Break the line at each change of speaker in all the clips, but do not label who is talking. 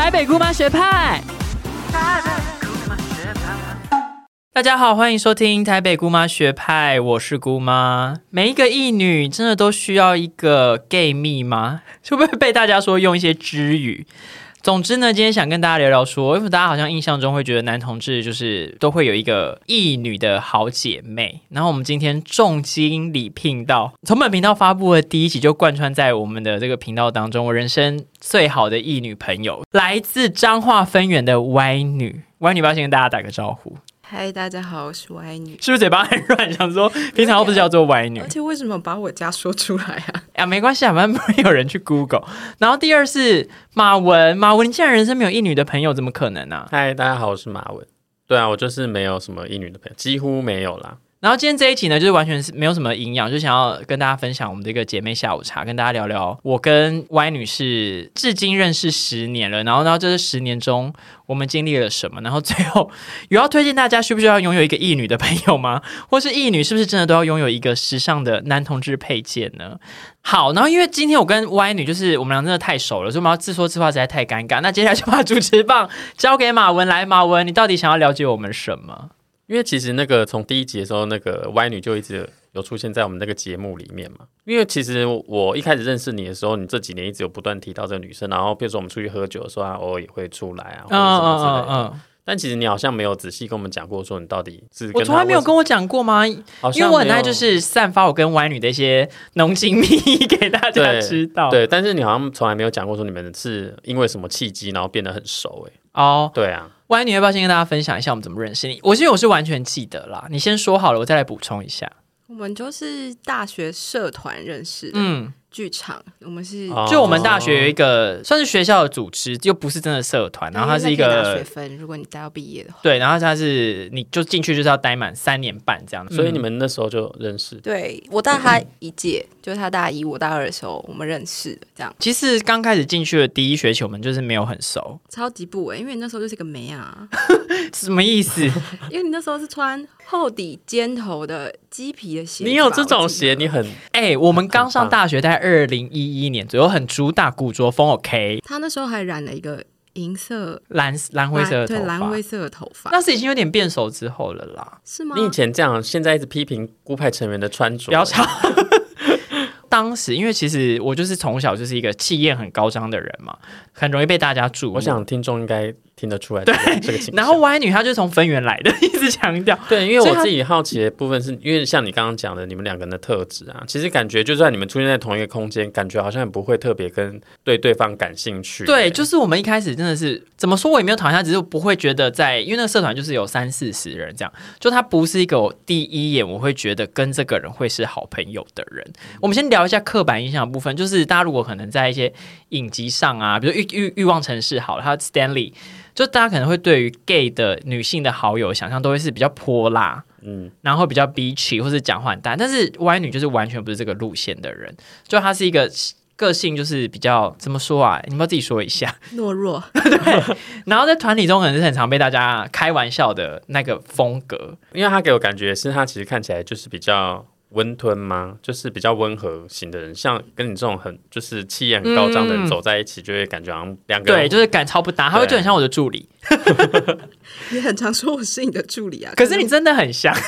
台北姑妈学派。大家好，欢迎收听台北姑妈学派，我是姑妈。每一个艺女真的都需要一个 gay 蜜吗？会不会被大家说用一些知语？总之呢，今天想跟大家聊聊说，因为大家好像印象中会觉得男同志就是都会有一个异女的好姐妹。然后我们今天重金礼聘到，从本频道发布的第一集就贯穿在我们的这个频道当中，我人生最好的异女朋友，来自彰化分园的歪女。歪女，不要先跟大家打个招呼？
嗨，大家好，我是歪女。
是不是嘴巴很软？想说平常不是叫做歪女
而，且为什么把我家说出来啊？
啊，没关系啊，反正不会有人去 Google。然后第二是马文，马文，你竟然人生没有一女的朋友，怎么可能啊？
嗨，大家好，我是马文。对啊，我就是没有什么一女的朋友，几乎没有啦。
然后今天这一集呢，就是完全是没有什么营养，就想要跟大家分享我们这个姐妹下午茶，跟大家聊聊我跟歪女士至今认识十年了，然后然后这十年中我们经历了什么，然后最后 有要推荐大家需不需要拥有一个异女的朋友吗？或是异女是不是真的都要拥有一个时尚的男同志配件呢？好，然后因为今天我跟歪女就是我们俩真的太熟了，所以我们要自说自话实在太尴尬。那接下来就把主持棒交给马文来，马文，你到底想要了解我们什么？
因为其实那个从第一集的时候，那个歪女就一直有出现在我们那个节目里面嘛。因为其实我一开始认识你的时候，你这几年一直有不断提到这个女生，然后比如说我们出去喝酒的时候，她偶尔也会出来啊，或者什么之类的。但其实你好像没有仔细跟我们讲过，说你到底是
我从来没有跟我讲过吗？因为我很爱就是散发我跟歪女的一些浓情蜜意给大家知道。
对，但是你好像从来没有讲过说你们是因为什么契机，然后变得很熟哎、
哦，
对啊，
歪女要不要先跟大家分享一下我们怎么认识你？我因为我是完全记得啦，你先说好了，我再来补充一下。
我们就是大学社团认识的，
嗯，
剧场，我们是
哦
就我们大学有一个算是学校的组织，又不是真的社团，然后它是一个
学分，如果你待到毕业的话。
对，然后它是你就进去就是要待满三年半这样子，
所以你们那时候就认识。
对我大他一届，就是他大一，我大二的时候我们认识的，这样。
其实刚开始进去的第一学期，我们就是没有很熟，
超级不稳，因为你那时候就是个梅啊，
什么意思？
因为你那时候是穿厚底尖头的鸡皮的鞋，
你有这种鞋，你很
哎、我们刚上大学，在二零一一年左右，很主打古着风，OK，
他那时候还染了一个银色、
蓝蓝灰色的
对
头发。
蓝灰，色的头发，
那是已经有点变熟之后了啦。
是吗？
你以前这样，现在一直批评孤派成员的穿着，
不要吵。当时，因为其实我就是从小就是一个气焰很高张的人嘛，很容易被大家注目。
我想听众应该听得出来对这个情况。
然后歪女她就是从分园来的，一直强调。
对，因为我自己好奇的部分是，因为像你刚刚讲的，你们两个人的特质啊，其实感觉就算你们出现在同一个空间，感觉好像也不会特别跟对对方感兴趣。
对，就是我们一开始真的是怎么说，我也没有讨厌他，只是不会觉得在，因为那个社团就是有三四十人这样，就他不是一个我第一眼我会觉得跟这个人会是好朋友的人。我们先聊一下刻板印象的部分，就是大家如果可能在一些影集上啊，比如欲欲欲望城市好了，他 Stanley，就大家可能会对于 gay 的女性的好友想象都会是比较泼辣，
嗯，
然后比较 bitchy 或是讲话很大，但是歪女就是完全不是这个路线的人，就她是一个个性就是比较怎么说啊？你们要自己说一下。
懦弱 对，
然后在团体中可能是很常被大家开玩笑的那个风格，
因为她给我感觉是她其实看起来就是比较温吞吗，就是比较温和型的人，像跟你这种很就是气焰很高涨的人
嗯
走在一起，就会感觉好像两个人
对，就是感超不搭，他会就很像我的助理，
你很常说我是你的助理啊，
可是你真的很像。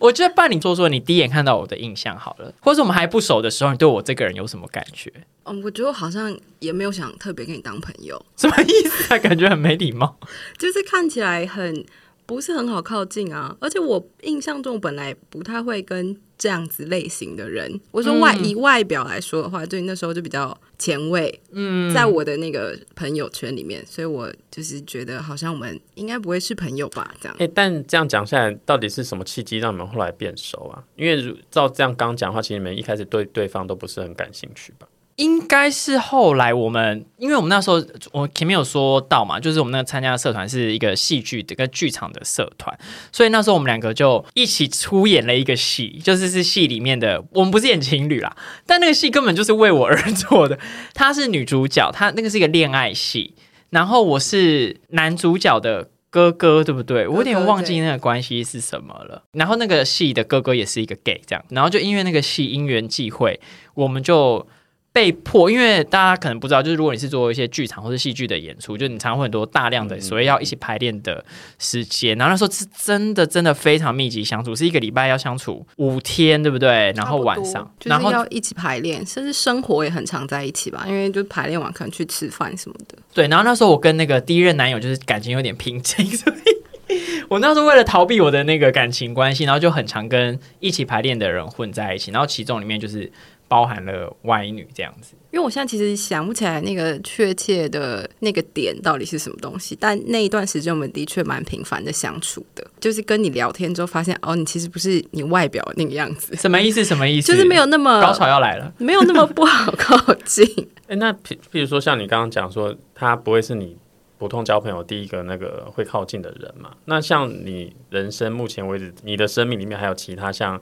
我觉得，不然你做做你第一眼看到我的印象好了，或者我们还不熟的时候，你对我这个人有什么感觉？
嗯，我觉得我好像也没有想特别跟你当朋友，
什么意思啊？感觉很没礼貌。
就是看起来很不是很好靠近啊。而且我印象中本来不太会跟这样子类型的人，我说外、
嗯
以外表来说的话，就那时候就比较前卫，嗯，在我的那个朋友圈里面，所以我就是觉得好像我们应该不会是朋友吧，这样。
哎、但这样讲下来，到底是什么契机让你们后来变熟啊？因为如照这样刚讲的话，其实你们一开始对对方都不是很感兴趣吧？
应该是后来我们，因为我们那时候我前面有说到嘛，就是我们那个参加的社团是一个戏剧的跟剧场的社团，所以那时候我们两个就一起出演了一个戏，就是是戏里面的我们不是演情侣啦，但那个戏根本就是为我而做的。她是女主角，她那个是一个恋爱戏，然后我是男主角的。哥哥对不对？我有点忘记那个关系是什么了。然后那个戏的哥哥也是一个 gay，这样，然后就因为那个戏因缘际会，我们就被迫，因为大家可能不知道，就是如果你是做一些剧场或者戏剧的演出，就你常会很多大量的
嗯
所谓要一起排练的时间，然后那时候是真的真的非常密集相处，是一个礼拜要相处五天，对不对？然后晚上，
就
然后
是要一起排练，甚至生活也很常在一起吧，因为就排练完可能去吃饭什么的。
对，然后那时候我跟那个第一任男友就是感情有点瓶颈，所以我那时候为了逃避我的那个感情关系，然后就很常跟一起排练的人混在一起，然后其中里面就是包含了歪女这样子。
因为我现在其实想不起来那个确切的那个点到底是什么东西，但那一段时间我们的确蛮频繁的相处的，就是跟你聊天之后发现，哦，你其实不是你外表那个样子，
什么意思？什么意思？
就是没有那么
高潮要来了。
没有那么不好靠近。
哎，那譬譬如说像你刚刚讲说，他不会是你普通交朋友第一个那个会靠近的人嘛？那像你人生目前为止，你的生命里面还有其他像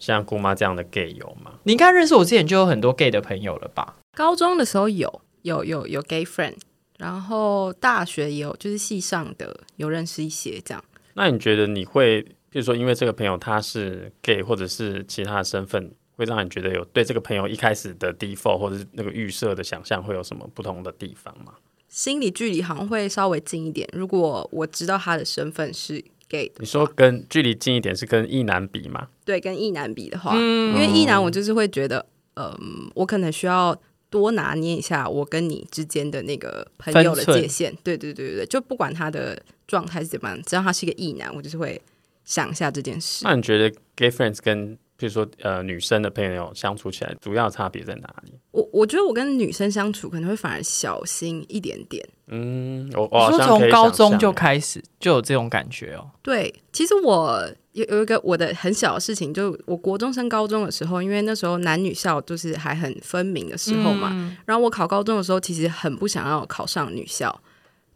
像姑妈这样的 gay 有吗？
你应该认识我之前就有很多 gay 的朋友了吧？
高中的时候有有有有 gay friend，然后大学也有，就是系上的有认识一些这样。
那你觉得你会，比如说因为这个朋友他是 gay，或者是其他的身份，会让你觉得有对这个朋友一开始的 default 或者是那个预设的想象会有什么不同的地方吗？
心理距离好像会稍微近一点。如果我知道他的身份是 gay，
你说跟距离近一点是跟异男比吗？
对，跟异男比的话，因为异男我就是会觉得，嗯、我可能需要多拿捏一下我跟你之间的那个朋友的界限。对对对对对，就不管他的状态是怎么样，只要他是一个异男，我就是会想一下这件事。
那你觉得 gay friends 跟譬如说呃女生的朋友相处起来，主要差别在哪里？
我我觉得我跟女生相处可能会反而小心一点点。
嗯，我我
说
像
从高中就开始就有这种感觉哦。
对，其实我有有一个我的很小的事情，就我国中升高中的时候，因为那时候男女校就是还很分明的时候嘛。
嗯
然后我考高中的时候，其实很不想要考上女校，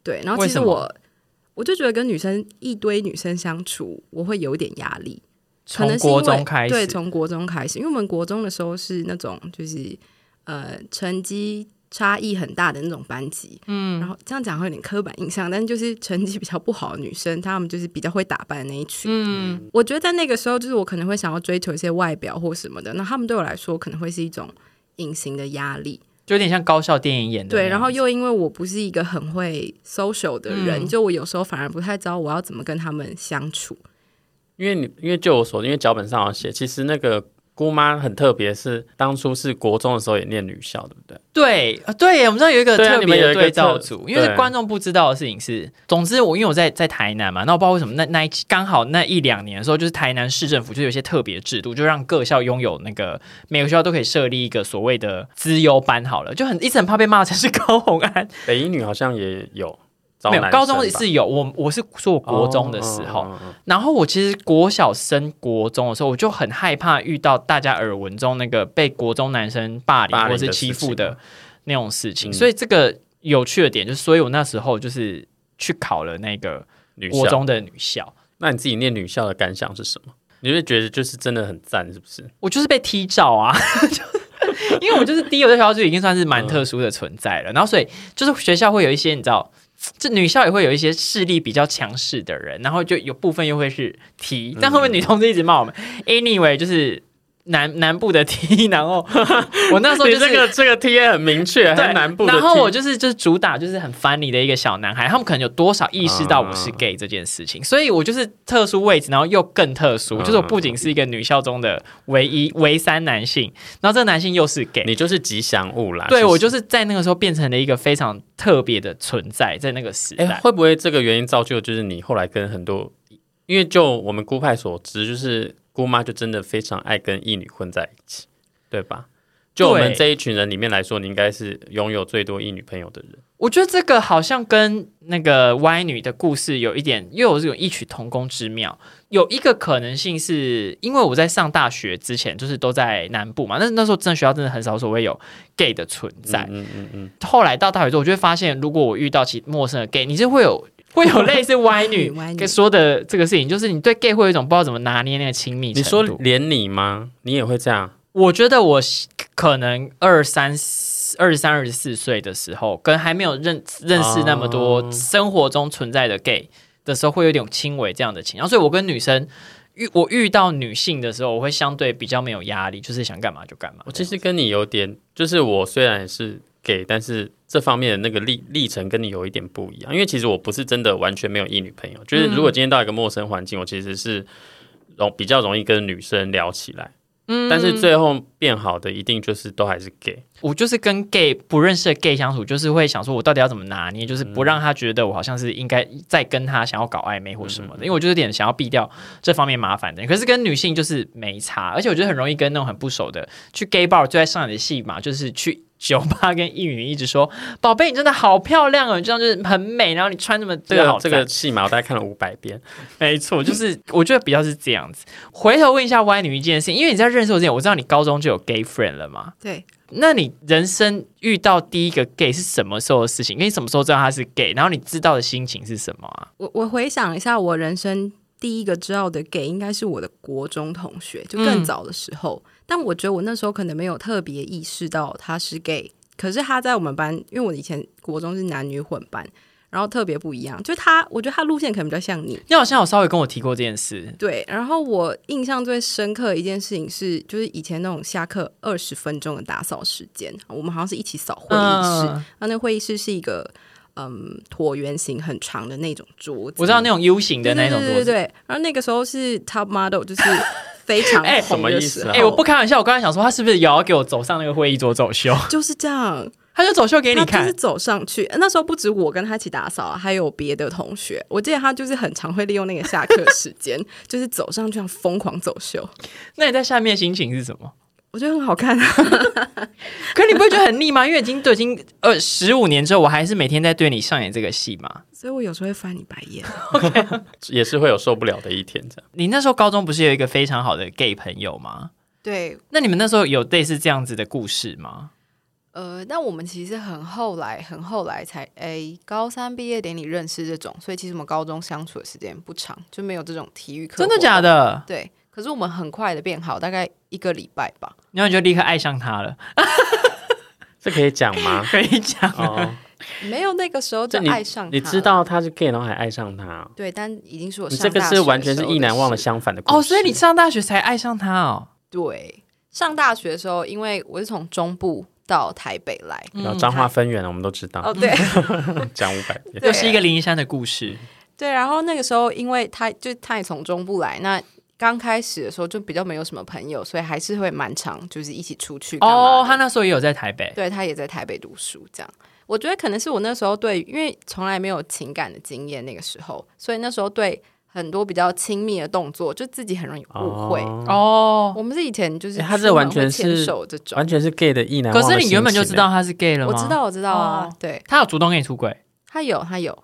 对。然后其实我我就觉得跟女生一堆女生相处，我会有一点压力。可
从国
能是因为
中开始，
对，从国中开始，因为我们国中的时候是那种就是呃成绩差异很大的那种班级，嗯，然后这样讲会有点刻板印象，但是就是成绩比较不好的女生，她们就是比较会打扮的那一群，
嗯，
我觉得在那个时候，就是我可能会想要追求一些外表或什么的，那他们对我来说可能会是一种隐形的压力，
就有点像高校电影演的
对，然后又因为我不是一个很会 social 的人，
嗯。
就我有时候反而不太知道我要怎么跟他们相处。
因为你因为就我所，因为脚本上有写，其实那个姑妈很特别，是当初是国中的时候也念女校，对不对？
对啊，对，我们知道有一个特别的对照组，因为
对。
观众不知道的事情是，总之我因为我在在台南嘛，那我不知道为什么那那一刚好那一两年的时候，就是台南市政府就有一些特别制度，就让各校拥有那个每个学校都可以设立一个所谓的资优班，好了，就很一直很怕被骂成是高红安，
北一女好像也有。招
没有高中是有我我是说我国中的时候，然后我其实国小升国中的时候，我就很害怕遇到大家耳闻中那个被国中男生霸凌或是欺负的那种事情。
嗯
所以这个有趣的点就是，所以我那时候就是去考了那个
女。
国中的女校，
那你自己念女校的感想是什么？你会觉得就是真的很赞，是不是？
我就是被踢照啊。因为我就是第一，我在学校就已经算是蛮特殊的存在了，然后所以就是学校会有一些你知道，这女校也会有一些势力比较强势的人，然后就有部分又会是 T，但后面女同志一直骂我们。Anyway，就是南南部的 T，然后 我那时候
你
就是
这个这个 T A 很明确，还
对
南部的 T。
然后我就是就是主打就是很 funny 的一个小男孩，他们可能有多少意识到我是
啊
gay 这件事情，所以我就是特殊位置，然后又更特殊，
嗯
就是我不仅是一个女校中的唯一唯三男性，然后这个男性又是 gay。
你就是吉祥物啦。
对我就是在那个时候变成了一个非常特别的存在，在那个时
哎、
代。
会不会这个原因造就就是你后来跟很多，因为就我们姑派所知，就是姑妈就真的非常爱跟异女混在一起，对吧？就我们这一群人里面来说，你应该是拥有最多异女朋友的人。
我觉得这个好像跟那个歪女的故事有一点，又有这种异曲同工之妙。有一个可能性是因为我在上大学之前，就是都在南部嘛，那那时候真的学校真的很少所谓有 gay 的存在。
嗯嗯嗯
后来到大学之后，我就会发现，如果我遇到其陌生的 gay，你是会有会有类似歪女 跟说的这个事情，就是你对 gay 会有一种不知道怎么拿捏那个亲密
你
程度。
说连你吗？你也会这样？
我觉得我可能二三二十三、二十四岁的时候，跟还没有认认识那么多
哦
生活中存在的 gay 的时候，会有点轻微这样的情况。所以我跟女生遇我遇到女性的时候，我会相对比较没有压力，就是想干嘛就干嘛。
我其实跟你有点，就是我虽然是 gay，但是这方面的那个历历程跟你有一点不一样。因为其实我不是真的完全没有异女朋友，就是如果今天到一个陌生环境，我其实是容比较容易跟女生聊起来。嗯，但是最后变好的一定就是都还是 gay。
我就是跟 gay 不认识的 gay 相处，就是会想说，我到底要怎么拿捏，就是不让他觉得我好像是应该再跟他想要搞暧昧或什么的，因为我就有点想要避掉这方面麻烦的。可是跟女性就是没差，而且我觉得很容易跟那种很不熟的去 gay bar 最爱上演的戏嘛，就是去。酒吧跟一女一直说：“宝贝，你真的好漂亮哦，你这样就是很美。然后你穿这么
这个这个戏嘛，我大概看了五百遍。
没错，就是我觉得比较是这样子。回头问一下歪女一件事，因为你在认识我之前，我知道你高中就有 gay friend 了嘛？
对。
那你人生遇到第一个 gay 是什么时候的事情？因为什么时候知道他是 gay？然后你知道的心情是什么啊？
我我回想一下，我人生第一个知道的 gay 应该是我的国中同学，就更早的时候。但我觉得我那时候可能没有特别意识到他是 gay，可是他在我们班，因为我以前国中是男女混班，然后特别不一样。就他，我觉得他路线可能比较像你。
你好像有稍微跟我提过这件事。
对，然后我印象最深刻的一件事情是，就是以前那种下课二十分钟的打扫时间，我们好像是一起扫会议室。那那会议室是一个嗯椭圆形很长的那种桌子，
我知道那种 U 型的那种桌
子。对对对。然后那个时候是 Top Model，就是。非常 哎
什么意思？
哎，我不开玩笑，我刚才想说，他是不是也要给我走上那个会议桌走秀？
就是这样，
他就走秀给你看，
就是走上去。那时候不止我跟他一起打扫，还有别的同学。我记得他就是很常会利用那个下课时间，就是走上去疯狂走秀。
那你在下面心情是什么？
我觉得很好看，
可你不会觉得很腻吗？因为已经都已经呃十五年之后，我还是每天在对你上演这个戏嘛，
所以我有时候会翻你白眼，
也是会有受不了的一天。这样，
你那时候高中不是有一个非常好的 gay 朋友吗？
对，
那你们那时候有类似这样子的故事吗？
呃，那我们其实很后来，很后来才诶，高三毕业典礼认识这种，所以其实我们高中相处的时间不长，就没有这种体育课。
真的假的？
对。可是我们很快的变好，大概一个礼拜吧，
然后就立刻爱上他了。
这可以讲吗？
可以讲哦。
没有那个时候就爱上，
你知道他是 gay，然后还爱上他。
对，但已经是我
你这个是完全是意难忘的相反的
哦。所以你上大学才爱上他哦？
对，上大学的时候，因为我是从中部到台北来，
然后彰化分远了，我们都知道。
哦，对，
讲五百遍，
又是一个灵山的故事。
对，然后那个时候，因为他就他也从中部来，那。刚开始的时候就比较没有什么朋友，所以还是会蛮常就是一起出去。
哦，他那时候也有在台北，
对他也在台北读书。这样，我觉得可能是我那时候对，因为从来没有情感的经验，那个时候，所以那时候对很多比较亲密的动作，就自己很容易误会。哦，我们是以前就是
他这完全
是手这种，
完全是 gay 的意难。
可是你原本就知道他是 gay 了吗？
我知道，我知道啊。对，
他有主动跟你出轨，
他有，他有。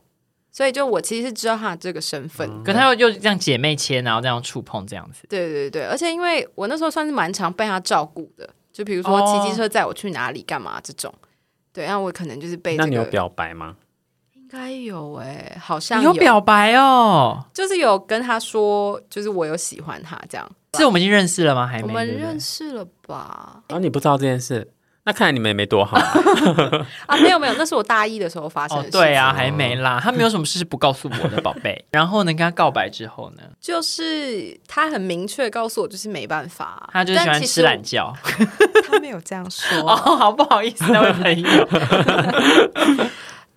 所以，就我其实是知道他这个身份，
可他又又这样姐妹签，然后这样触碰这样子。
对对对，而且因为我那时候算是蛮常被他照顾的，就比如说骑机车载我去哪里干嘛这种。对，然后我可能就是被。
那你有表白吗？
应该有诶，好像
有表白哦，
就是有跟他说，就是我有喜欢他这样。
是我们已经认识了吗？还没？
我们认识了吧？
然后你不知道这件事。那看来你们也没多好
啊！没有没有，那是我大一的时候发生的事。
对啊，还没啦。他没有什么事是不告诉我的，宝贝。然后呢，跟他告白之后呢，
就是他很明确告诉我，就是没办法，
他就喜欢吃懒觉。
他没有这样说
哦，好不好意思，那位朋友。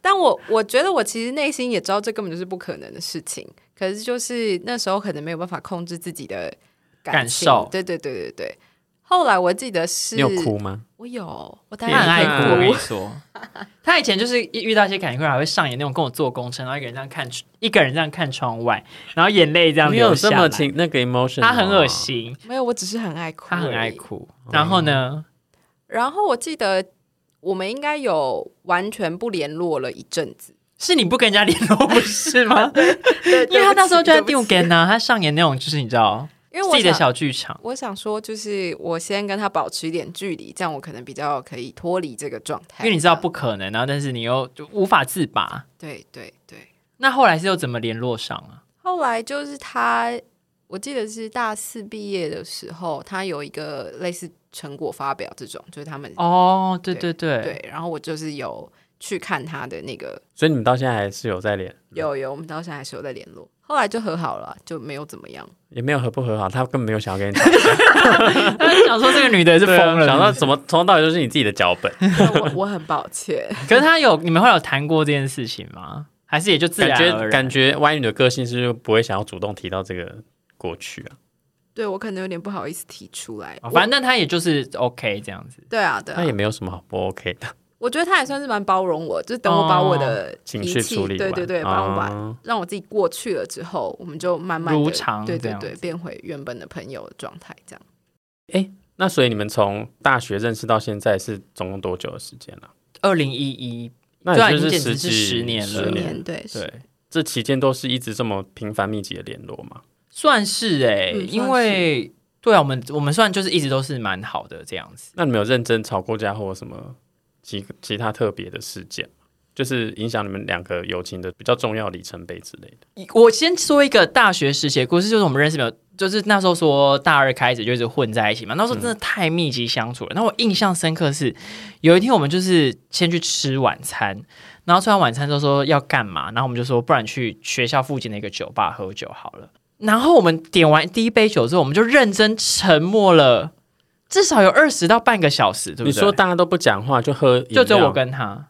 但我我觉得我其实内心也知道，这根本就是不可能的事情。可是就是那时候可能没有办法控制自己的
感受。
对对对对对。后来我记得是，
你有哭吗？
我有，我
他很爱哭。我跟你 说，他以前就是遇到一些感情困扰，会上演那种跟我坐工程，然后一个人这样看，一个人这样看窗外，然后眼泪这样流下来。
没有这么情那个 emotion，
他很恶心。
没有，我只是很爱哭。
他很爱哭。然后呢？
然后我记得我们应该有完全不联络了一阵子。
是你不跟人家联络不是吗？因为他那时候就在第五根呢，他上演那种就是你知道。
因为
自己的小剧场，
我想说，就是我先跟他保持一点距离，这样我可能比较可以脱离这个状态。
因为你知道不可能，然后但是你又就无法自拔。
对对对。
那后来是又怎么联络上啊？
后来就是他，我记得是大四毕业的时候，他有一个类似成果发表这种，就是他们
哦，对对对
对，然后我就是有。去看他的那个
所以你们到现在还是有在联，
有有，我们到现在还是有在联络，后来就和好了，就没有怎么样。
也没有和不和好，他根本没有想要跟你 讲，
他 想说这个女的是疯了，
想到怎么从头到尾都是你自己的脚本，
我我很抱歉，
可是他有你们会有谈过这件事情吗？还是也就自然然
觉感觉歪女的个性是不是不会想要主动提到这个过去啊？
对我可能有点不好意思提出来。
哦反正他也就是 OK 这样子。
对啊，对啊
那，也没有什么好不 OK 的
我觉得他也算是蛮包容我，就是等我把我的
情绪处理完，
对对对，帮我把、
哦
让我自己过去了之后，我们就慢慢地
如常
对对对，变回原本的朋友的状态，这样。
那所以你们从大学认识到现在是总共多久的时间呢、
二零一一，
那就是十几
十年了
十年。
对
对，这期间都是一直这么频繁密集的联络吗？
算是哎、
嗯
因为对啊，我们我们算就是一直都是蛮好的这样子。
那你们有认真吵过架或什么其其他特别的事件？就是影响你们两个友情的比较重要里程碑之类的。
我先说一个大学时期的故事，就是我们认识没有，就是那时候说大二开始就一直混在一起嘛，那时候真的太密集相处了。那、我印象深刻是有一天我们就是先去吃晚餐，然后吃完晚餐之后说要干嘛，然后我们就说不然去学校附近的一个酒吧喝酒好了。然后我们点完第一杯酒之后，我们就认真沉默了至少有二十到半个小时，对不对？
你说大家都不讲话就喝，
就只有我跟他，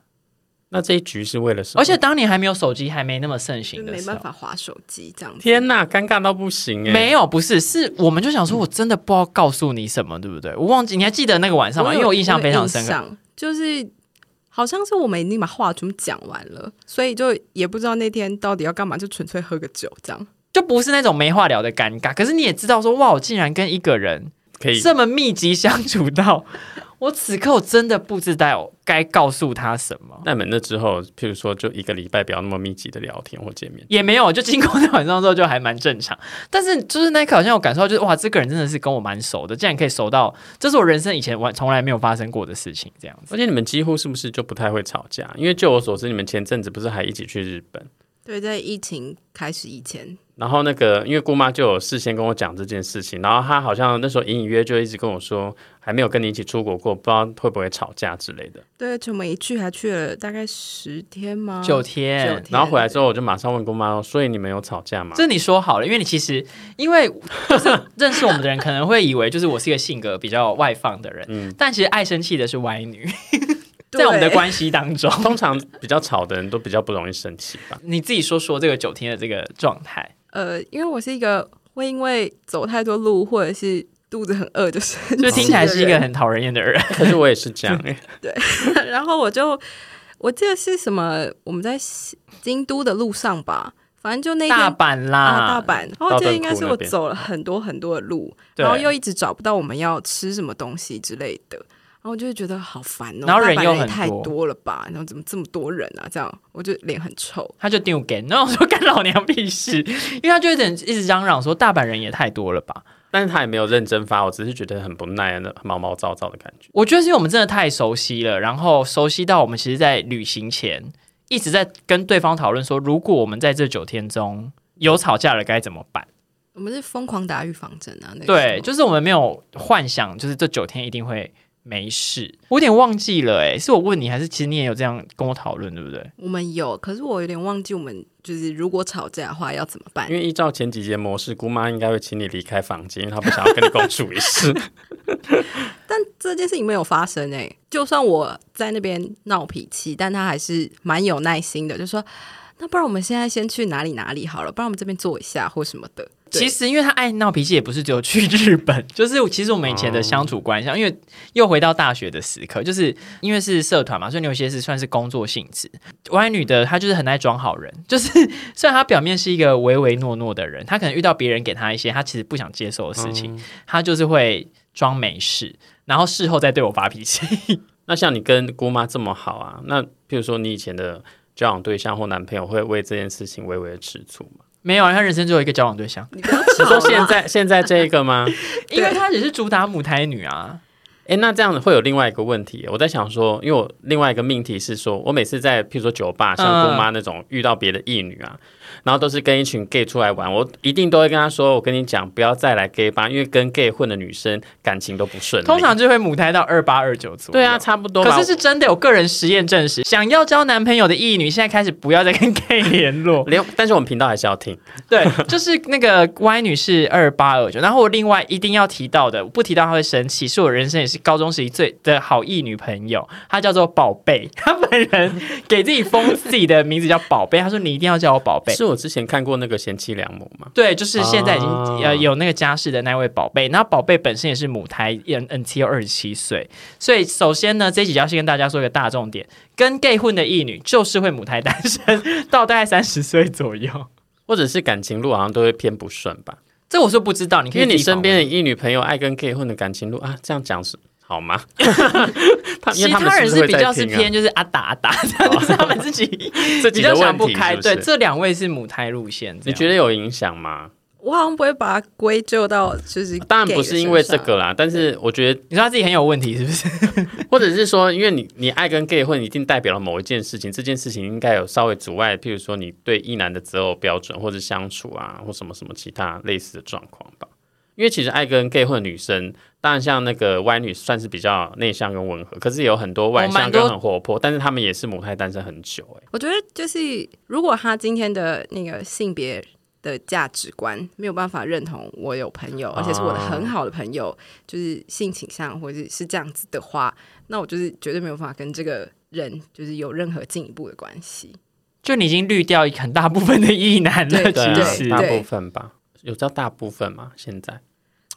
那这一局是为了什么？
而且当年还没有手机，还没那么盛行的时候
没办。法划手机这样子。
天呐，尴尬到不行哎！
没有，不是，是我们就想说，我真的不知道告诉你什么，对不对？我忘记，你还记得那个晚上吗？因为我印象非常深刻。
就是好像是我们已经把话全部讲完了，所以就也不知道那天到底要干嘛，就纯粹喝个酒这样。
就不是那种没话聊的尴尬。可是你也知道说，哇，我竟然跟一个人
可以
这么密集相处到，我此刻我真的不知道该告诉他什么。
那你们那之后，譬如说就一个礼拜不要那么密集的聊天或见面，
也没有，就经过那晚上之后就还蛮正常。但是就是那一刻好像我感受到，就是哇，这个人真的是跟我蛮熟的，竟然可以熟到，这是我人生以前完从来没有发生过的事情，这样子。
而且你们几乎是不是就不太会吵架？因为就我所知，你们前阵子不是还一起去日本？
对，在疫情开始以前，
然后那个，因为姑妈就有事先跟我讲这件事情，然后她好像那时候隐隐约就一直跟我说，还没有跟你一起出国过，不知道会不会吵架之类的。
对，而且我们一去还去了大概十天吗？
九天，
九天
然后回来之后，我就马上问姑妈说，所以你们有吵架吗？
这你说好了，因为你其实因为 就是认识我们的人可能会以为就是我是一个性格比较外放的人，
嗯
但其实爱生气的是歪女，
对
在我们的关系当中，
通常比较吵的人都比较不容易生气吧？
你自己说说这个九天的这个状态。
呃，因为我是一个会因为走太多路或者是肚子很饿就生气
就听起来是一个很讨人厌的人，
可是我也是这样哎、
然后我就我记得是什么，我们在京都的路上吧，反正就那
大。阪啦，
啊，大阪，然后我记得
道顿
应该是我走了很多很多的路，然后又一直找不到我们要吃什么东西之类的，然后我就会觉得好烦哦。
然后人
也
又很多
太多了吧，然后怎么这么多人啊？这样我就脸很臭。
他就丢给，然后我说干老娘屁事，因为他就有点一直嚷嚷说大阪人也太多了吧。
但是他也没有认真发，我只是觉得很不耐，那毛毛躁躁的感觉。
我觉得是因为我们真的太熟悉了，然后熟悉到我们其实，在旅行前一直在跟对方讨论说，如果我们在这九天中有吵架了，该怎么办？
我们是疯狂打预防针啊，那个
对，就是我们没有幻想，就是这九天一定会没事。我有点忘记了、欸，是我问你，还是其实你也有这样跟我讨论，对不对？
我们有，可是我有点忘记我们就是如果吵架的话要怎么办
因。为依照前几节模式，姑妈应该会请你离开房间，因为她不想要跟你共处一室。
但这件事情没有发生哎、就算我在那边闹脾气，但他还是蛮有耐心的，就说那不然我们现在先去哪里哪里好了，不然我们这边坐一下或什么的。对
其实，因为他爱闹脾气，也不是只有去日本，就是其实我们以前的相处关系上，因为又回到大学的时刻，就是因为是社团嘛，所以你有些是算是工作性质。歪女的她就是很爱装好人，就是虽然她表面是一个唯唯诺诺的人，她可能遇到别人给她一些她其实不想接受的事情，她就是会装没事，然后事后再对我发脾气。
那像你跟姑妈这么好啊，那譬如说你以前的交往对象或男朋友会为这件事情微微的吃醋吗？
没有啊，他人生只有一个交往对象，
你
说现在现在这个吗？
因为他只是主打母胎女啊。
哎，那这样子会有另外一个问题，我在想说，因为我另外一个命题是说，我每次在譬如说酒吧，像姑妈那种遇到别的异女啊。然后都是跟一群 gay 出来玩，我一定都会跟他说：“我跟你讲，不要再来 gay 吧，因为跟 gay 混的女生感情都不顺。”
通常就会母胎到二八二九左右。
对啊，差不多。
可是是真的有个人实验证实，想要交男朋友的异女，现在开始不要再跟 gay 联络。
连，但是我们频道还是要听。
对，就是那个 Y 女是二八二九。然后我另外一定要提到的，不提到她会生气，是我人生也是高中时期最的好异女朋友，她叫做宝贝。她本人给自己封自己的名字叫宝贝，她说你一定要叫我宝贝。
是我之前看过那个。贤妻良母嘛，
对，就是现在已经呃有那个家世的那位宝贝，然后宝贝本身也是母胎，N N T 二十七岁，所以首先呢，这几要先跟大家说一个大重点，跟 gay 混的异女就是会母胎单身 到大概三十岁左右，
或者是感情路好像都会偏不顺吧？
这我是不知道，你可以
你身边的异女朋友爱跟 gay 混的感情路啊，这样讲是。好吗？
其他人是比较是偏就是啊打啊打这样，是 他们自己
比较想不开。
对，这两位是母胎路线，
你觉得有影响吗？
我好像不会把它归咎到就是，
当然不是因为这个啦。但是我觉得
你说他自己很有问题，是不是？
或者是说，因为你你爱跟 gay 混，一定代表了某一件事情，这件事情应该有稍微阻碍，譬如说你对异男的择偶标准，或者相处啊，或什么什么其他类似的状况吧。因为其实爱跟 gay 混的女生。当然，像那个 Y 女算是比较内向跟温和，可是也有很多外向跟很活泼，但是他们也是母胎单身很久。哎，
我觉得就是如果他今天的那个性别的价值观没有办法认同我有朋友，而且是我的很好的朋友，就是性倾向或者是这样子的话，那我就是绝对没有办法跟这个人就是有任何进一步的关系。
就你已经滤掉很大部分的异男了，
其
实
大部分吧，有叫大部分吗？现在？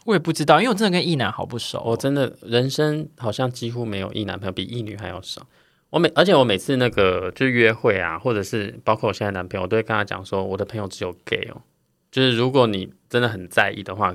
我也不知道，因为我真的跟异男好不熟。
我真的人生好像几乎没有异男朋友，比异女还要少。我每而且我每次那个就约会啊，或者是包括我现在男朋友，我都会跟他讲说，我的朋友只有 gay 哦。就是如果你真的很在意的话，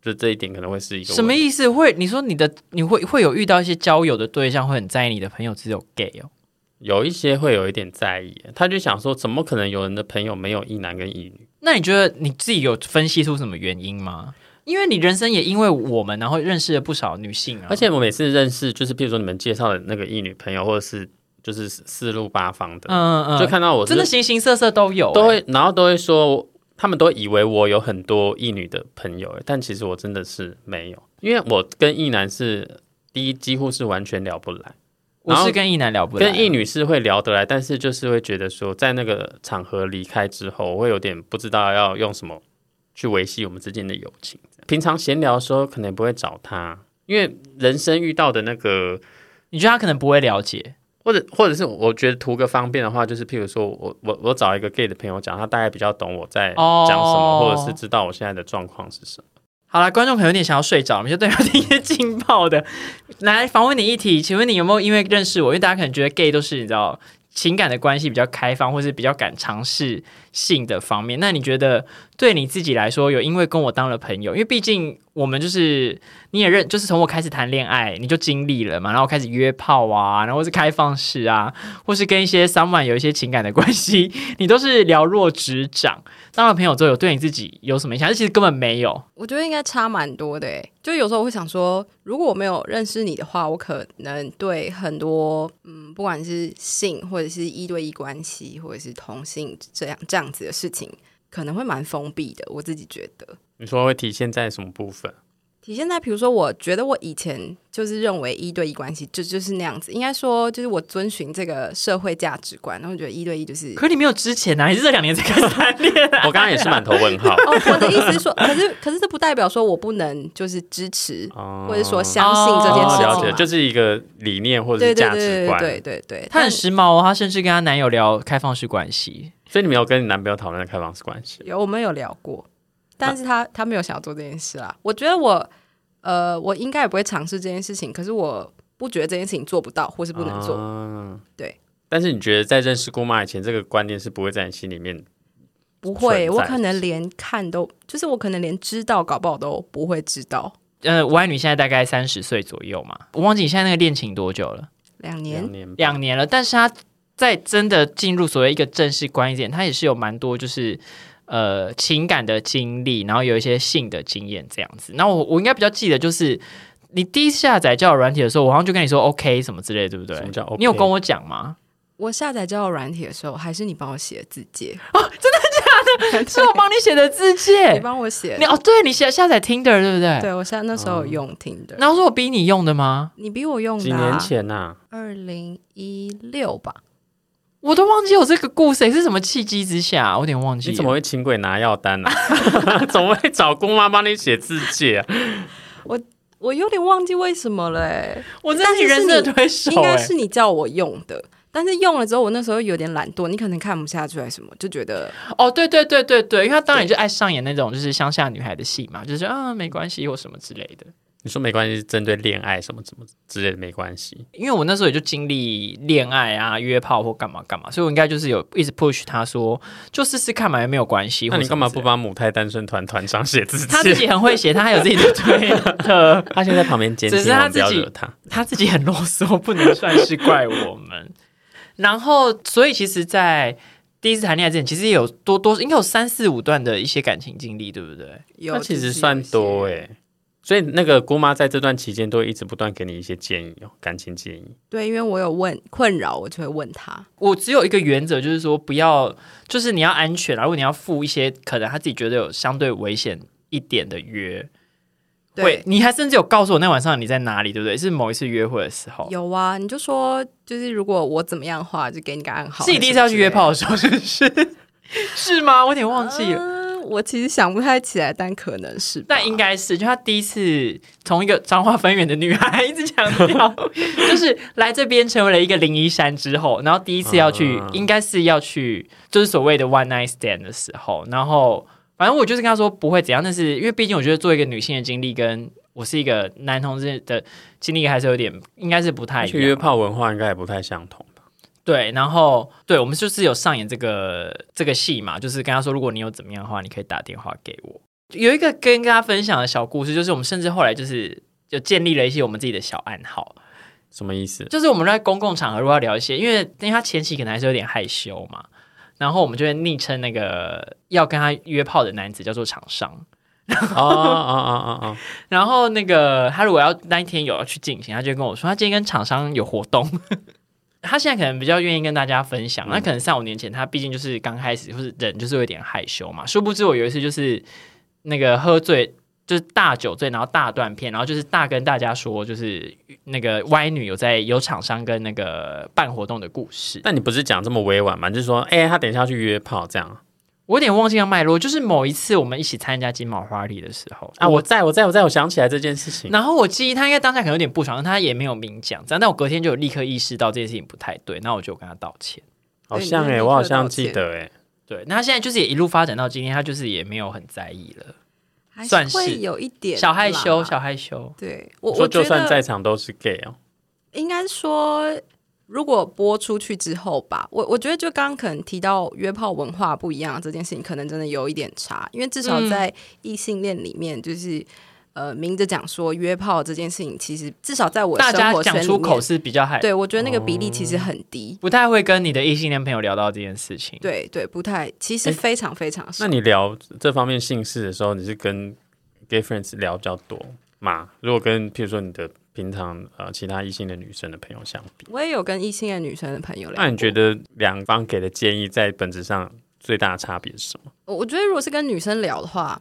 就这一点可能会是一个
什么意思？会你说你的你会会有遇到一些交友的对象会很在意你的朋友只有 gay 哦？
有一些会有一点在意，他就想说，怎么可能有人的朋友没有一男跟一女？
那你觉得你自己有分析出什么原因吗？因为你人生也因为我们，然后认识了不少女性啊。
而且我每次认识，就是比如说你们介绍的那个异女朋友，或者是就是四路八方的，嗯嗯，就看到我
真的形形色色都有，
都会，然后都会说，他们都以为我有很多异女的朋友，但其实我真的是没有，因为我跟异男是第一几乎是完全聊不来。
我是跟异男聊不
来，跟异女是会聊得来，但是就是会觉得说，在那个场合离开之后，我会有点不知道要用什么去维系我们之间的友情。平常闲聊的时候，可能不会找他，因为人生遇到的那个，
你觉得他可能不会了解，
或者或者是我觉得图个方便的话，就是譬如说我我我找一个 gay 的朋友讲，他大概比较懂我在讲什么，或者是知道我现在的状况是什么。
好了，观众可能有点想要睡着，我们就对听一些劲爆的 来访问你一题，请问你有没有因为认识我，因为大家可能觉得 gay 都是你知道情感的关系比较开放，或是比较敢尝试性的方面，那你觉得？对你自己来说，有因为跟我当了朋友，因为毕竟我们就是你也认，就是从我开始谈恋爱，你就经历了嘛，然后开始约炮啊，然后是开放式啊，或是跟一些 someone 有一些情感的关系，你都是了若指掌。当了朋友之后，有对你自己有什么影响？其实根本没有。
我觉得应该差蛮多的，就有时候我会想说，如果我没有认识你的话，我可能对很多嗯，不管是性或者是一对一关系，或者是同性这样这样子的事情。可能会蛮封闭的，我自己觉得。
你说会体现在什么部分？
体现在比如说，我觉得我以前就是认为一对一关系就就是那样子，应该说就是我遵循这个社会价值观，然后觉得一对一就是。
可你没有之前啊，你是这两年才开始谈恋爱。
我刚刚也是满头问号。
哦，我的意思是说，可是可是这不代表说我不能就是支持，或者说相信这件事情。
了解，就是一个理念或者是价值观。
对对对，
她很时髦哦，她甚至跟她男友聊开放式关系。
所以你没有跟你男朋友讨论开放式关系？
有，我们有聊过，但是他他没有想要做这件事啊。我觉得我呃，我应该也不会尝试这件事情，可是我不觉得这件事情做不到或是不能做。嗯对。
但是你觉得在认识姑妈以前，这个观念是不会在你心里面？
不会，我可能连看都，就是我可能连知道搞不好都不会知道。
呃，吴爱女现在大概三十岁左右嘛，我忘记你现在那个恋情多久了？
两年，
两年了，但是她。在真的进入所谓一个正式关系点，他也是有蛮多就是呃情感的经历，然后有一些性的经验这样子。那我我应该比较记得就是你第一次下载交友软体的时候，我好像就跟你说 OK 什么之类的，对不对？
什么叫 OK？
你有跟我讲吗？
我下载交友软体的时候，还是你帮我写 的字界？
是我帮你写的字
你。帮我写
你。哦，对你下下载 Tinder 对不对？
对，我现在那时候有用听的，
然后是我逼你用的吗？
你逼我用的、
几年，前呐、
二零一六吧。
我都忘记有这个故事，是什么契机之下？我有点忘记。
你怎么会请鬼拿药单呢、啊？怎么会找姑妈帮你写字界啊？
我有点忘记为什么了、欸，
我真的是人生的推手、欸，
应该是你叫我用的，但是用了之后，我那时候有点懒惰，你可能看不下去还是什么，就觉得
哦，对对对对对，因为他当然就爱上演那种就是乡下女孩的戏嘛，就是啊没关系或什么之类的。
你说没关系，是针对恋爱什么什么之类的没关系。
因为我那时候也就经历恋爱啊、约炮或干嘛干嘛，所以我应该就是有一直 push 他说，就试试看嘛，也没有关系。
那你干嘛不
或什么之类
帮母胎单身团团长写字？
他自？己很会写，他还有自己的推 特，
他现在在旁边监听，
只是他自己
他。
他自己很啰嗦，不能算是怪我们。然后，所以其实，在第一次谈恋爱之前，其实也有多多应该有三四五段的一些感情经历，对不对？
有
那其实算多哎、所以那个姑妈在这段期间都会一直不断给你一些建议哦，感情建议。
对，因为我有问困扰，我就会问她。
我只有一个原则，就是说不要，就是你要安全啊。如果你要付一些可能他自己觉得有相对危险一点的约，
对，
你还甚至有告诉我那晚上你在哪里，对不对？是某一次约会的时候，
有啊，你就说就是如果我怎么样的话，就给你个暗号。
是你第一次要去约炮的时候，是不是？是吗？我有点忘记了。
嗯我其实想不太起来，但可能是吧。
但应该是，就他第一次从一个彰化分园的女孩一直强调，就是来这边成为了一个灵异山之后，然后第一次要去，
啊
应该是要去，就是所谓的 one night stand 的时候，然后反正我就是跟他说不会怎样，但是因为毕竟我觉得做一个女性的经历，跟我是一个男同志的经历还是有点，应该是不太一样。
去约炮文化应该也不太相同吧？
对，然后对我们就是有上演这个这个戏嘛，就是跟他说，如果你有怎么样的话，你可以打电话给我。有一个跟跟他分享的小故事，就是我们甚至后来就是就建立了一些我们自己的小暗号，
什么意思？
就是我们在公共场合如果要聊一些，因为因为他前期可能还是有点害羞嘛，然后我们就会昵称那个要跟他约炮的男子叫做厂商。
哦哦哦哦哦，
然后那个他如果要那一天有要去进行，他就会跟我说他今天跟厂商有活动。他现在可能比较愿意跟大家分享，那可能三五年前他毕竟就是刚开始，就是人就是有点害羞嘛。殊不知我有一次就是那个喝醉，就是大酒醉，然后大断片，然后就是大跟大家说，就是那个歪女有在有厂商跟那个办活动的故事。
但你不是讲这么委婉吗？就是说，哎、他等一下要去约炮这样
我有点忘记了脉络，就是某一次我们一起参加金毛花礼的时候
啊？我在我在我在我想起来这件事情，
然后我记忆他应该当下可能有点不爽，他也没有明讲，这样，但我隔天就有立刻意识到这件事情不太对，那我就跟他道歉。
好像哎、我好像记得哎、
对，那他现在就是也一路发展到今天，他就是也没有很在意了，
还
算
是会有一点
小害羞，小害羞。
对我
说就算
我觉得
在场都是 gay 哦，
应该说，如果播出去之后吧，我我觉得就刚刚可能提到约炮文化不一样这件事情，可能真的有一点差，因为至少
嗯
在异性恋里面，就是、呃明着讲说约炮这件事情，其实至少在我
大家
生活圈里
讲出口，是比较害，
对我觉得那个比例其实很低。
不太会跟你的异性恋朋友聊到这件事情。
对对，不太，其实非常非常少。
那你聊这方面性事的时候，你是跟 gay friends 聊比较多吗？如果跟譬如说你的平常呃其他异性的女生的朋友相比，
我也有跟异性的女生的朋友聊。
那你觉得两方给的建议在本质上最大的差别是什么？
我我觉得如果是跟女生聊的话，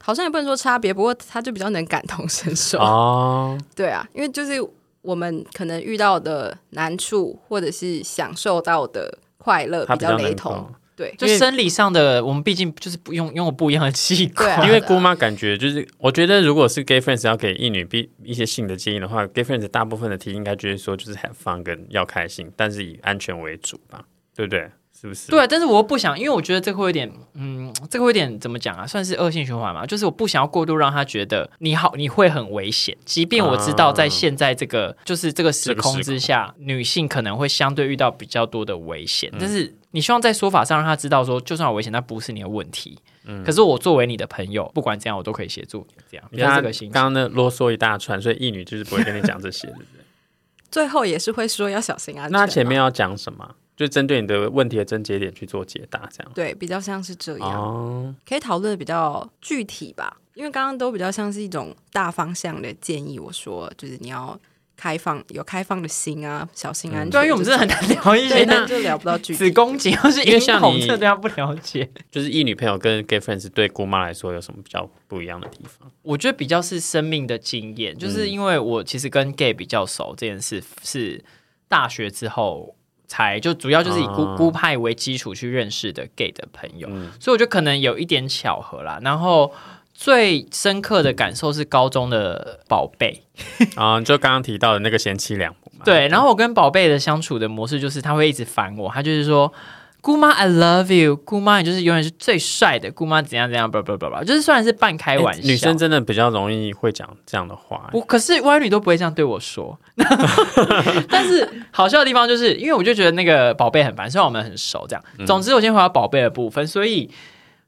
好像也不能说差别，不过她就比较能感同身受。
哦，
对啊，因为就是我们可能遇到的难处，或者是享受到的快乐
比较
雷同
够。
对，
就生理上的，我们毕竟就是不用拥有不一样的器官。
啊
因为姑妈感觉就是，我觉得如果是 gay friends 要给一女必一些性的建议的话，gay friends 大部分的题应该就是说就是 have fun 跟要开心，但是以安全为主吧，对不对？是不是？
对啊，但是我又不想，因为我觉得这个会有点，嗯，这个会有点怎么讲啊？算是恶性循环嘛。就是我不想要过度让他觉得你好，你会很危险。即便我知道在现在这个、就是这个时空之下，女性可能会相对遇到比较多的危险，但是你希望在说法上让他知道说，就算有危险，那不是你的问题。可是我作为你的朋友，不管怎样，我都可以协助你。这样，
你看
这个。
刚刚那啰嗦一大串，所以一女就是不会跟你讲这些，对不对？
最后也是会说要小心安全嘛。
那前面要讲什么？就针对你的问题的症结点去做解答，这样。
对比较像是这样，
哦，
可以讨论的比较具体吧。因为刚刚都比较像是一种大方向的建议，我说就是你要开放，有开放的心啊，小心安全。
因为我们真的很难聊一些，
那就聊不到具体
子
体。
宫颈或是
因为像你
这大家不了解。
就是异女朋友跟 gay friends 对姑妈来说有什么比较不一样的地方？
我觉得比较是生命的经验，就是因为我其实跟 gay 比较熟这件事是大学之后才就主要就是以孤、
哦
孤派为基础去认识的 gay 的朋友，
嗯
所以我觉得可能有一点巧合啦。然后最深刻的感受是高中的宝贝，
啊、就刚刚提到的那个贤妻良母嘛。
对，然后我跟宝贝的相处的模式就是他会一直烦我，他就是说。姑妈，I love you。姑妈，你就是永远是最帅的。姑妈怎样怎样，不不不不，就是虽然是半开
哎
玩笑，
女生真的比较容易会讲这样的话、
我可是歪女都不会这样对我说，但是好笑的地方就是，因为我就觉得那个宝贝很烦，虽然我们很熟，这样。总之，我先回到宝贝的部分，所以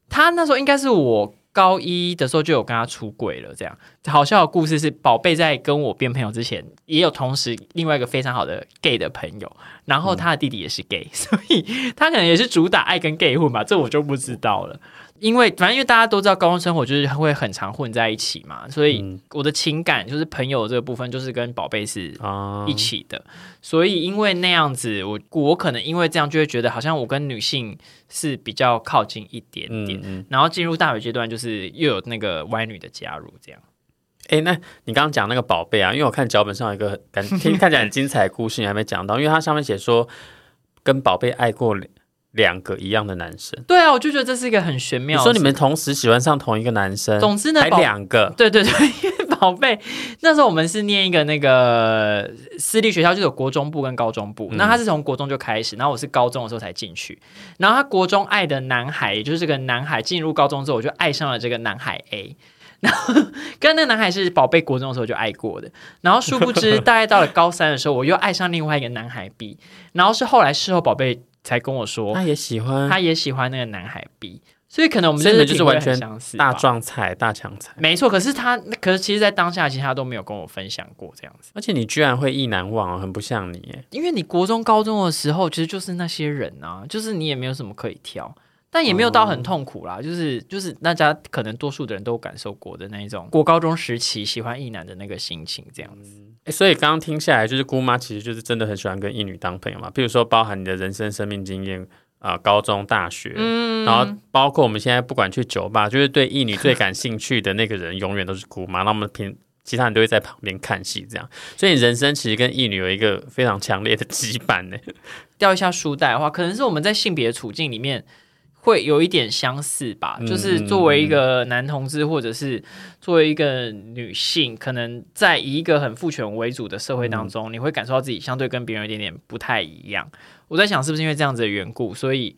他那时候应该是我高一的时候就有跟他出轨了。这样好笑的故事是，宝贝在跟我变朋友之前，也有同时另外一个非常好的 gay 的朋友，然后他的弟弟也是 gay，、所以他可能也是主打爱跟 gay 混吧，这我就不知道了。因为反正因为大家都知道高中生活就是会很常混在一起嘛，所以
嗯。
我的情感就是朋友这个部分就是跟宝贝是
啊。
一起的，所以因为那样子，我我可能因为这样就会觉得好像我跟女性是比较靠近一点点，
嗯嗯，
然后进入大学阶段就是又有那个歪女的加入，这样。
哎、那你刚刚讲那个宝贝啊，因为我看脚本上有一个很感听 看起来很精彩的故事，你还没讲到，因为它上面写说跟宝贝爱过两两个一样的男生。
对啊，我就觉得这是一个很玄妙。
说你们同时喜欢上同一个男生，
总之呢，
还两个，
对对对，因为 宝贝那时候我们是念一个那个私立学校，就有国中部跟高中部。
嗯
那他是从国中就开始，然后我是高中的时候才进去。然后他国中爱的男孩，也就是这个男孩进入高中之后，我就爱上了这个男孩 A。然后跟那个男孩是宝贝国中的时候就爱过的，然后殊不知 大概到了高三的时候，我又爱上另外一个男孩 B，然后是后来事后宝贝才跟我说，
他也喜欢
他也喜欢那个男孩 B，所以可能我们
真的就是完全
相似
大壮菜、大强菜，
没错，可是他，可是其实，在当下，其实他都没有跟我分享过这样子。
而且你居然会意难忘哦，很不像你耶。
因为你国中、高中的时候，其实就是那些人啊，就是你也没有什么可以挑，但也没有到很痛苦啦。就是就是大家可能多数的人都感受过的那一种过高中时期喜欢异男的那个心情，这样子。
诶所以刚刚听下来，就是姑妈其实就是真的很喜欢跟异女当朋友嘛。比如说，包含你的人生生命经验啊、高中、大学，
嗯
然后包括我们现在不管去酒吧，就是对异女最感兴趣的那个人，永远都是姑妈。那我们平其他人都会在旁边看戏，这样。所以你人生其实跟异女有一个非常强烈的羁绊呢。
掉一下书袋的话，可能是我们在性别处境里面会有一点相似吧。
嗯
就是作为一个男同志，或者是作为一个女性，可能在以一个很父权为主的社会当中，你会感受到自己相对跟别人有一点点不太一样。我在想，是不是因为这样子的缘故，所以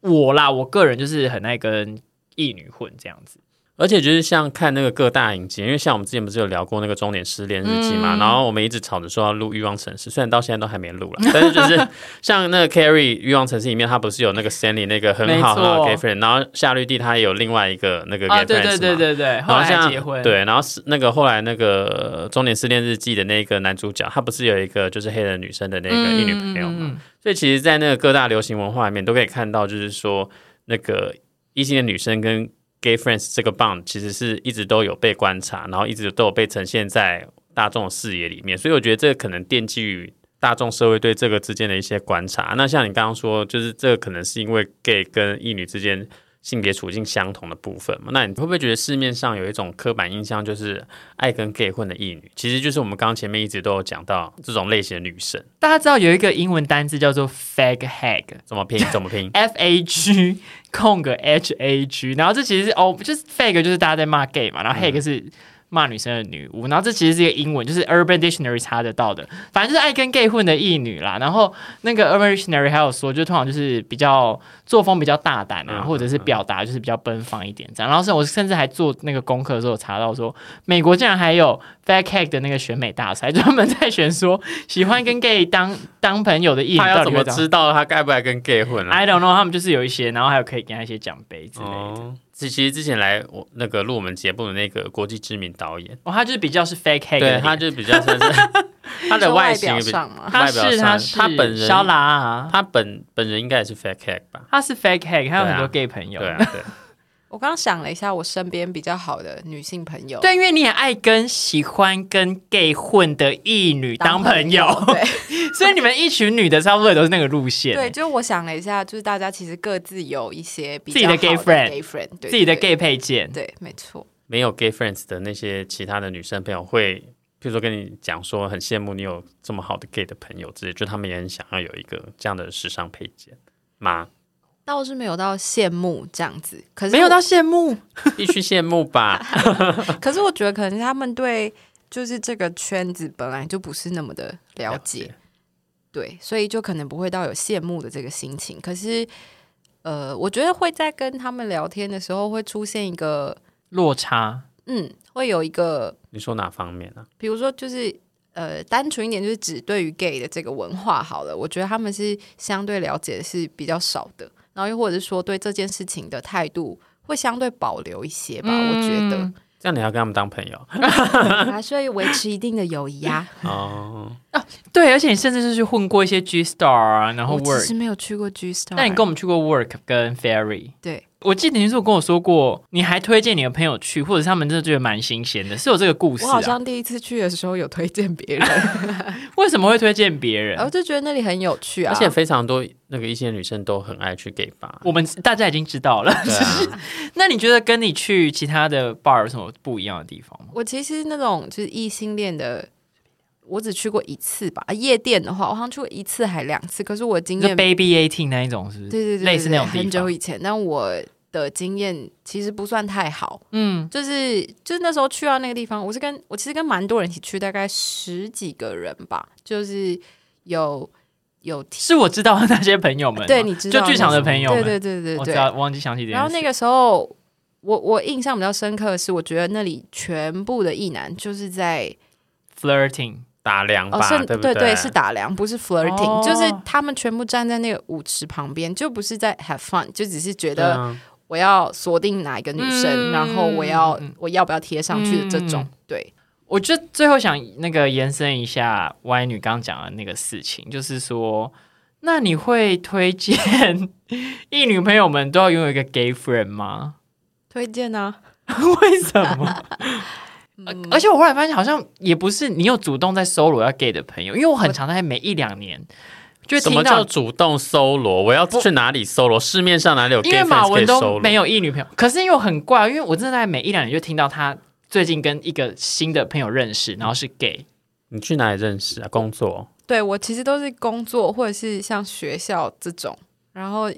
我啦，我个人就是很爱跟异女混这样子。
而且就是像看那个各大影集，因为像我们之前不是有聊过那个《终点失恋日记》嘛，
嗯
然后我们一直吵着说要录《欲望城市》，虽然到现在都还没录了，但是就是像那个 Carrie《欲望城市》里面，他不是有那个 Stanley 那个很好很好的 gay friend，然后夏绿蒂她也有另外一个那个 gay
啊
，friend，
对对对。对对，
然后像
还结婚，
对，然后是那个后来那个《终点失恋日记》的那个男主角，他不是有一个就是黑人女生的那个一女朋友嘛？所以其实，在那个各大流行文化里面，都可以看到，就是说那个异性的女生跟 gay friends 这个 bond 其实是一直都有被观察，然后一直都有被呈现在大众的视野里面。所以我觉得这个可能奠基于大众社会对这个之间的一些观察。那像你刚刚说，就是这个可能是因为 gay 跟异女之间。性别处境相同的部分嘛，那你会不会觉得市面上有一种刻板印象，就是爱跟 gay 混的异女，其实就是我们刚刚前面一直都有讲到这种类型的女生，
大家知道有一个英文单字叫做 fag hag，
怎么拼怎么拼
？F A G 空个 H A G，然后这其实是哦，就是 fake 就是大家在骂 gay 嘛，然后 hag 是骂女生的女巫，然后这其实是一个英文，就是 Urban Dictionary 查得到的，反正就是爱跟 gay 混的异女啦。然后那个 Urban Dictionary 还有说，就通常就是比较作风比较大胆啊，
嗯
或者是表达就是比较奔放一点这样。然后是我甚至还做那个功课的时候查到说，美国竟然还有 fag hag 的那个选美大赛，专门在选说喜欢跟 gay 当当朋友的异女
他要怎么知道他该不该跟 gay 混啊
？I don't know，他们就是有一些，然后还有可以给他一些奖杯之类的。
其其实之前来我那个录我们节目的那个国际知名导演，哦
他就是比较是 fake hag，的
对，他就比较算是 他的
外
形比
表上嘛，
他是他是
他本人
肖拉啊，
他本本人应该也是 fake head 吧？
他是 fake hag，他有很多 gay 朋友。
对啊，对，
我刚刚想了一下，我身边比较好的女性朋友，
对，因为你也爱跟喜欢跟 gay 混的异女当朋友，
对
所以你们一群女的差不多也都是那个路线。
对，就是我想了一下，就是大家其实各自有一些比
自己的 gay friend
gay friend，对
自己的 gay 配件。
对，没错。
没有 gay friends 的那些其他的女生朋友会，譬如说跟你讲说很羡慕你有这么好的 gay 的朋友之类，就他们也很想要有一个这样的时尚配件吗？
倒是没有到羡慕这样子，可是
没有到羡慕，
必须羡慕吧？
可是我觉得可能他们对就是这个圈子本来就不是那么的了解，对，所以就可能不会到有羡慕的这个心情。可是，呃，我觉得会在跟他们聊天的时候会出现一个，
落差。
嗯，会有一个，
你说哪方面呢、
比如说就是。呃，单纯一点就是指对于 gay 的这个文化好了，我觉得他们是相对了解的是比较少的，然后又或者是说对这件事情的态度会相对保留一些吧，我觉得
嗯
这样你要跟他们当朋友
还是要维持一定的友谊啊。
哦？
对，而且你甚至是去混过一些 G Star 啊，然后
我其
Work。
实没有去过 G Star，
那你跟我们去过 Work 跟 Ferry。
对
我记得你是有跟我说过，你还推荐你的朋友去，或者是他们真的觉得蛮新鲜的，是有这个故事啊？
我好像第一次去的时候有推荐别人，
为什么会推荐别人
我？就觉得那里很有趣啊，
而且非常多那个一些女生都很爱去 gay 吧。
我们大家已经知道了。
啊，
那你觉得跟你去其他的 bar 有什么不一样的地方吗？
我其实那种就是异性恋的，我只去过一次吧。啊夜店的话，我好像去过一次还两次，可是我经
就
验
Baby Eighteen 那一种是不是？
对对对，
类似那种。
很久以前，但我的经验其实不算太好。
嗯，
就是就是那时候去到那个地方，我是跟我其实跟蛮多人一起去，大概十几个人吧，就是有有
是我知道的那些朋友们，
对，你知道
就剧场的朋友们，
对对对对对
我知道，忘记想起这件事。
然后那个时候，我我印象比较深刻的是，我觉得那里全部的异男就是在
flirting，
打量吧，
哦，是
对不
对
对
是打量，不是 flirting，、
哦
就是他们全部站在那个舞池旁边，就不是在 have fun，就只是觉得
啊
我要锁定哪一个女生，
嗯
然后我要
嗯
我要不要贴上去的这种，
嗯
对。
我就最后想那个延伸一下歪女刚刚讲的那个事情，就是说，那你会推荐 异女朋友们都要拥有一个 gay friend 吗？
推荐啊，
为什么？
嗯
而且我后来发现，好像也不是你有主动在搜罗要 gay 的朋友，因为我很常在每一两年就会
什么叫
听到，
主动搜罗？我要去哪里搜罗？市面上哪里有
因
gay
为马文都
以搜？
没有异女朋友，可是因为我很怪，因为我真的在每一两年就听到他最近跟一个新的朋友认识，然后是 gay，
你去哪里认识啊？工作？
对我其实都是工作或者是像学校这种，然后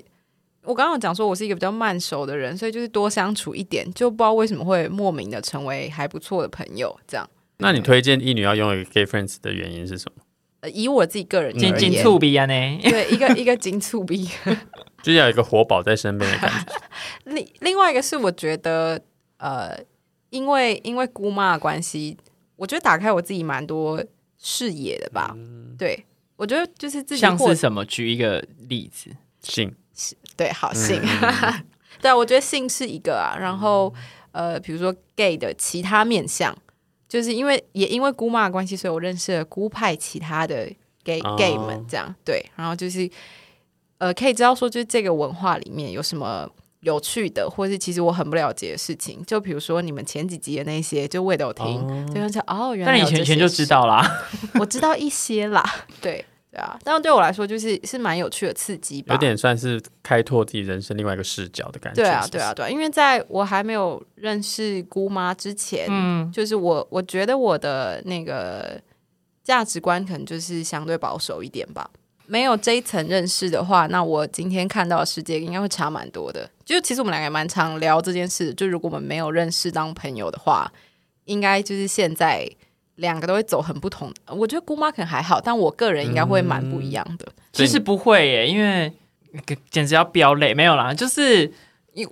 我刚刚有讲说我是一个比较慢熟的人，所以就是多相处一点，就不知道为什么会莫名的成为还不错的朋友。这样，
那你推荐一女要拥有一个 gay friends 的原因是什么？
呃以我自己个人
紧紧
而言，
促鼻啊呢。
对一个一个金醋逼。
就是要有一个活宝在身边的感觉。
另另外一个是我觉得，呃，因为因为姑妈的关系，我觉得打开我自己蛮多视野的吧。对，我觉得就是自己获
像是什么？举一个例子。
性
对好性，
嗯
对，我觉得性是一个啊。然后呃，比如说 gay 的其他面相，就是因为也因为姑妈的关系，所以我认识了姑派其他的 gay、
哦
gay 们，这样对。然后就是呃，可以知道说，就是这个文化里面有什么。有趣的，或是其实我很不了解的事情，就比如说你们前几集的那些，就我也都有听，就像哦，原来
但你以前就知道啦，
我知道一些啦，对对啊，但对我来说就是是蛮有趣的刺激吧，
有点算是开拓自己人生另外一个视角的感觉。
对啊对啊，对啊，因为在我还没有认识姑妈之前，
嗯，
就是我我觉得我的那个价值观可能就是相对保守一点吧。没有这一层认识的话，那我今天看到的世界应该会差蛮多的。就其实我们两个也蛮常聊这件事，就如果我们没有认识当朋友的话，应该就是现在两个都会走很不同。我觉得姑妈可能还好，但我个人应该会蛮不一样的。
其实不会耶，因为简直要飙泪，没有啦，就是。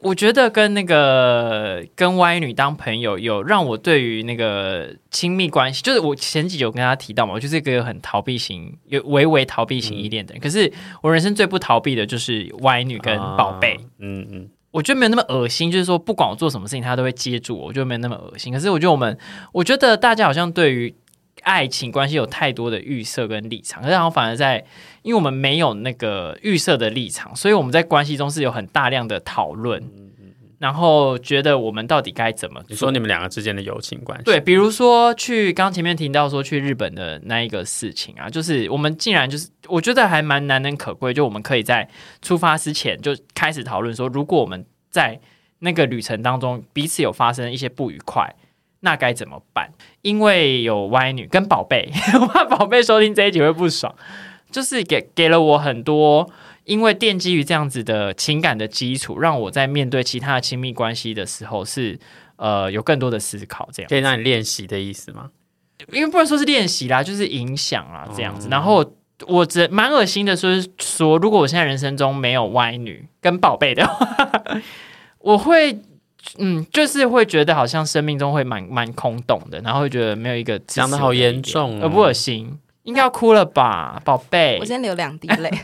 我觉得跟那个跟歪女当朋友，有让我对于那个亲密关系，就是我前几集有跟她提到嘛，我就是一个很逃避型，有微微逃避型依恋的人。可是我人生最不逃避的就是歪女跟宝贝。
啊嗯嗯，
我觉得没有那么恶心，就是说不管我做什么事情，他都会接住我，我觉得没有那么恶心。可是我觉得我们，我觉得大家好像对于爱情关系有太多的预设跟立场，可是好像反而在，因为我们没有那个预设的立场，所以我们在关系中是有很大量的讨论。然后觉得我们到底该怎么做？
你说你们两个之间的友情关系，
对，比如说去刚前面提到说去日本的那一个事情啊，就是我们竟然就是我觉得还蛮难能可贵，就我们可以在出发之前就开始讨论说，如果我们在那个旅程当中彼此有发生一些不愉快，那该怎么办？因为有歪女跟宝贝，我怕宝贝收听这一集会不爽，就是给给了我很多。因为奠基于这样子的情感的基础，让我在面对其他的亲密关系的时候是呃有更多的思考，这样
可以让你练习的意思吗？
因为不能说是练习啦，就是影响啊这样子。然后我只蛮恶心的，说说如果我现在人生中没有歪女跟宝贝的话，我会嗯，就是会觉得好像生命中会蛮蛮空洞的，然后会觉得没有一个
讲的好严重，
恶不恶心？应该要哭了吧，宝贝？
我先流两滴泪。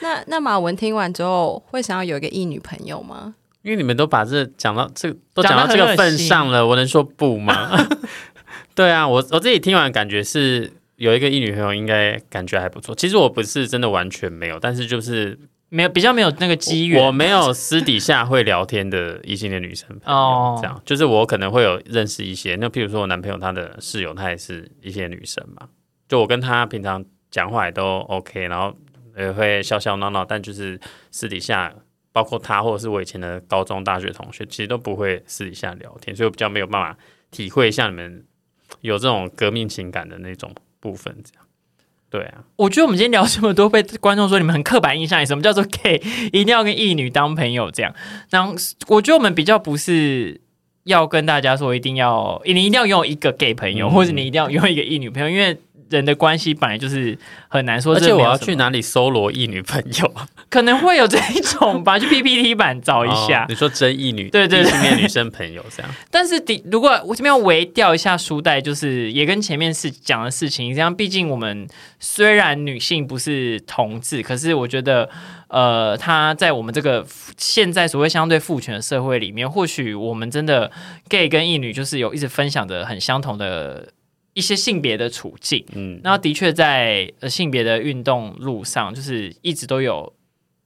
那那马文听完之后，会想要有一个异女朋友吗？
因为你们都把这讲到这都讲到这个份上了，我能说不吗？对啊，我我自己听完感觉是有一个异女朋友，应该感觉还不错。其实我不是真的完全没有，但是就是
没有比较没有那个机缘。
我没有私底下会聊天的异性的女生哦，这样就是我可能会有认识一些。那譬如说我男朋友他的室友，他也是一些女生嘛，就我跟他平常讲话也都 OK，然后。也会笑笑闹闹，但就是私底下，包括他或者是我以前的高中、大学同学，其实都不会私底下聊天，所以我比较没有办法体会像你们有这种革命情感的那种部分。这样，对啊，
我觉得我们今天聊这么多，被观众说你们很刻板印象，什么叫做 gay，一定要跟异女当朋友这样。然后我觉得我们比较不是要跟大家说一定要你一定要拥有一个 gay 朋友，或者你一定要拥有一个异女朋友，因为。人的关系本来就是很难说，
而且我要去哪里搜罗异女朋友？
可能会有这一种吧，去 PPT 版找一下。
你说真异女，
对对，
异性女生朋友这样。
但是，第如果我这边要围掉一下书袋，就是也跟前面是讲的事情一样。毕竟我们虽然女性不是同志，可是我觉得，呃，她在我们这个现在所谓相对父权的社会里面，或许我们真的 gay 跟异女就是有一直分享的很相同的。一些性别的处境，嗯，那的确在性别的运动路上，就是一直都有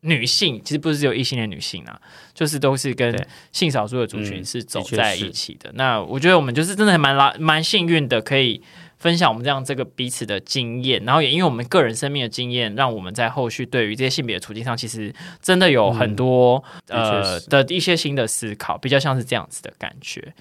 女性，其实不是只有异性的女性啊，就是都是跟性少数的族群是走在一起的。那我觉得我们就是真的蛮拉蛮幸运的，可以分享我们这样这个彼此的经验，然后也因为我们个人生命的经验，让我们在后续对于这些性别的处境上，其实真的有很多呃的一些新的思考，比较像是这样子的感觉。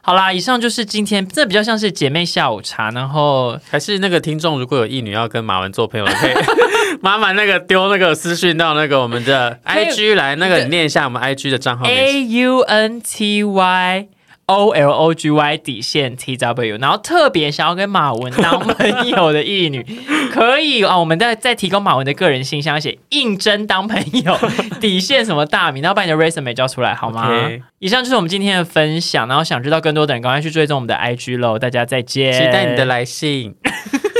好啦，以上就是今天，这比较像是姐妹下午茶，然后
还是那个听众，如果有意女要跟马文做朋友，可以 麻烦那个丢那个私讯到那个我们的 IG 来，那个你念一下我们 IG 的账号
，A U N T Y。O L O G Y 底线 T W，然后特别想要跟马文当朋友的艺女，可以啊，我们再再提供马文的个人信箱，写应征当朋友 底线什么大名，然后把你的 resume 交出来好吗？以上就是我们今天的分享，然后想知道更多的人，赶快去追踪我们的 IG 喽，大家再见，
期待你的来信。